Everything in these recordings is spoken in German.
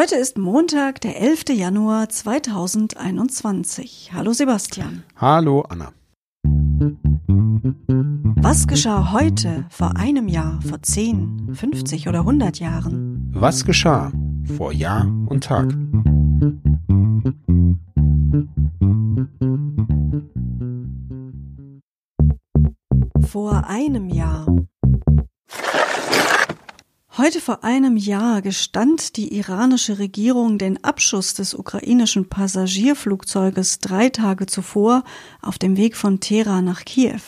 Heute ist Montag, der 11. Januar 2021. Hallo Sebastian. Hallo Anna. Was geschah heute, vor einem Jahr, vor 10, 50 oder 100 Jahren? Was geschah vor Jahr und Tag? Vor einem Jahr. Heute vor einem Jahr gestand die iranische Regierung den Abschuss des ukrainischen Passagierflugzeuges drei Tage zuvor auf dem Weg von Teheran nach Kiew.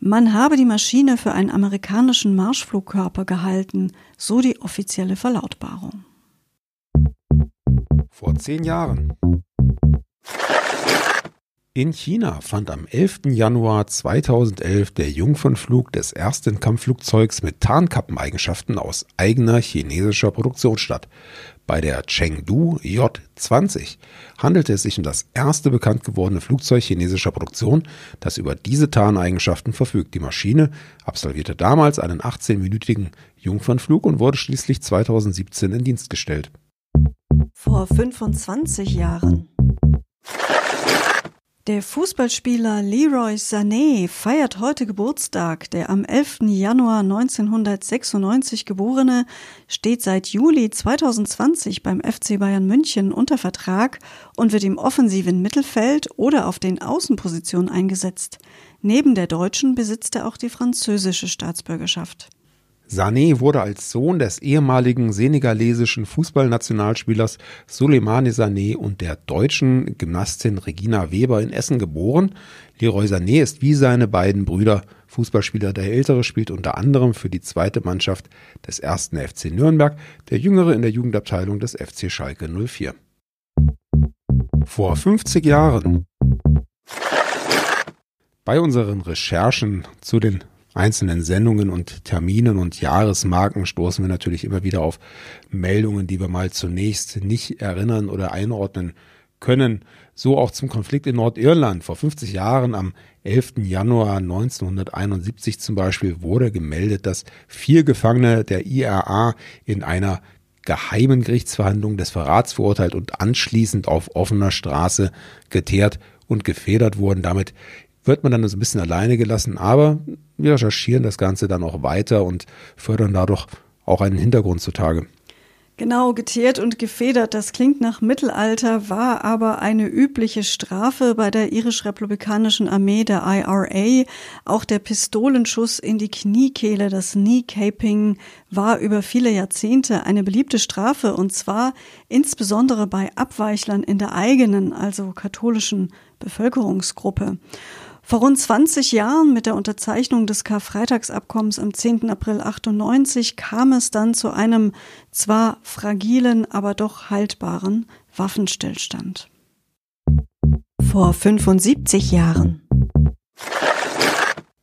Man habe die Maschine für einen amerikanischen Marschflugkörper gehalten, so die offizielle Verlautbarung. Vor zehn Jahren. In China fand am 11. Januar 2011 der Jungfernflug des ersten Kampfflugzeugs mit Tarnkappeneigenschaften aus eigener chinesischer Produktion statt. Bei der Chengdu J-20 handelte es sich um das erste bekannt gewordene Flugzeug chinesischer Produktion, das über diese Tarneigenschaften verfügt. Die Maschine absolvierte damals einen 18-minütigen Jungfernflug und wurde schließlich 2017 in Dienst gestellt. Vor 25 Jahren. Der Fußballspieler Leroy Sané feiert heute Geburtstag. Der am 11. Januar 1996 geborene steht seit Juli 2020 beim FC Bayern München unter Vertrag und wird im offensiven Mittelfeld oder auf den Außenpositionen eingesetzt. Neben der deutschen besitzt er auch die französische Staatsbürgerschaft. Sané wurde als Sohn des ehemaligen senegalesischen Fußballnationalspielers Soleimani Sané und der deutschen Gymnastin Regina Weber in Essen geboren. Leroy Sané ist wie seine beiden Brüder Fußballspieler. Der ältere spielt unter anderem für die zweite Mannschaft des ersten FC Nürnberg, der jüngere in der Jugendabteilung des FC Schalke 04. Vor 50 Jahren. Bei unseren Recherchen zu den einzelnen Sendungen und Terminen und Jahresmarken stoßen wir natürlich immer wieder auf Meldungen, die wir mal zunächst nicht erinnern oder einordnen können. So auch zum Konflikt in Nordirland. Vor 50 Jahren, am 11. Januar 1971 zum Beispiel, wurde gemeldet, dass vier Gefangene der IRA in einer geheimen Gerichtsverhandlung des Verrats verurteilt und anschließend auf offener Straße geteert und gefedert wurden. Damit wird man dann so ein bisschen alleine gelassen, aber wir recherchieren das Ganze dann auch weiter und fördern dadurch auch einen Hintergrund zutage. Genau, geteert und gefedert, das klingt nach Mittelalter, war aber eine übliche Strafe bei der irisch-republikanischen Armee der IRA. Auch der Pistolenschuss in die Kniekehle, das Knee-Caping, war über viele Jahrzehnte eine beliebte Strafe und zwar insbesondere bei Abweichlern in der eigenen, also katholischen Bevölkerungsgruppe. Vor rund 20 Jahren mit der Unterzeichnung des Karfreitagsabkommens am 10. April 98 kam es dann zu einem zwar fragilen, aber doch haltbaren Waffenstillstand. Vor 75 Jahren.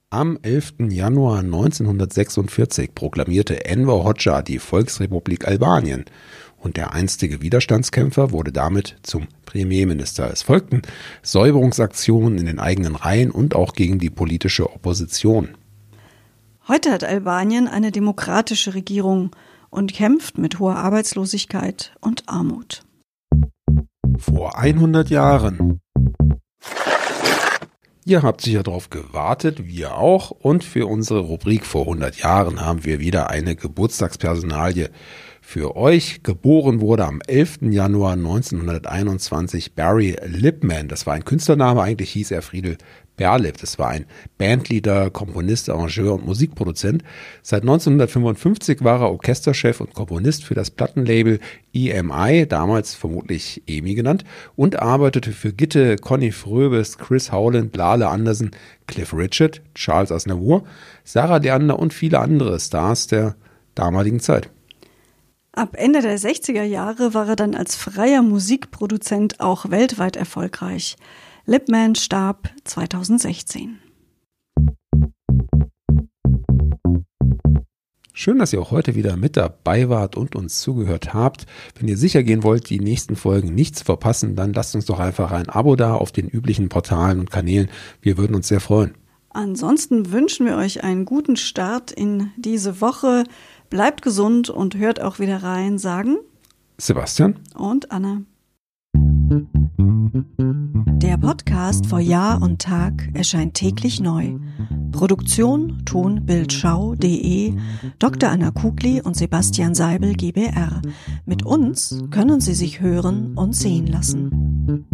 Am 11. Januar 1946 proklamierte Enver Hoxha die Volksrepublik Albanien und der einstige Widerstandskämpfer wurde damit zum Premierminister. Es folgten Säuberungsaktionen in den eigenen Reihen und auch gegen die politische Opposition. Heute hat Albanien eine demokratische Regierung und kämpft mit hoher Arbeitslosigkeit und Armut. Vor 100 Jahren. Ihr habt sicher darauf gewartet, wir auch. Und für unsere Rubrik vor 100 Jahren haben wir wieder eine Geburtstagspersonalie für euch. Geboren wurde am 11. Januar 1921 Barry Lipman. Das war ein Künstlername, eigentlich hieß er Friedel Berlip. Das war ein Bandleader, Komponist, Arrangeur und Musikproduzent. Seit 1955 war er Orchesterchef und Komponist für das Plattenlabel EMI, damals vermutlich EMI genannt, und arbeitete für Gitte, Conny Fröbes, Chris Howland, Lale Anderson, Cliff Richard, Charles Aznavour, Sarah Leander und viele andere Stars der damaligen Zeit. Ab Ende der 60er Jahre war er dann als freier Musikproduzent auch weltweit erfolgreich. Lipman starb 2016. Schön, dass ihr auch heute wieder mit dabei wart und uns zugehört habt. Wenn ihr sicher gehen wollt, die nächsten Folgen nicht zu verpassen, dann lasst uns doch einfach ein Abo da auf den üblichen Portalen und Kanälen. Wir würden uns sehr freuen. Ansonsten wünschen wir euch einen guten Start in diese Woche. Bleibt gesund und hört auch wieder rein, sagen Sebastian und Anna. Der Podcast vor Jahr und Tag erscheint täglich neu. Produktion tonbildschau.de Dr. Anna Kugli und Sebastian Seibel GBR. Mit uns können Sie sich hören und sehen lassen.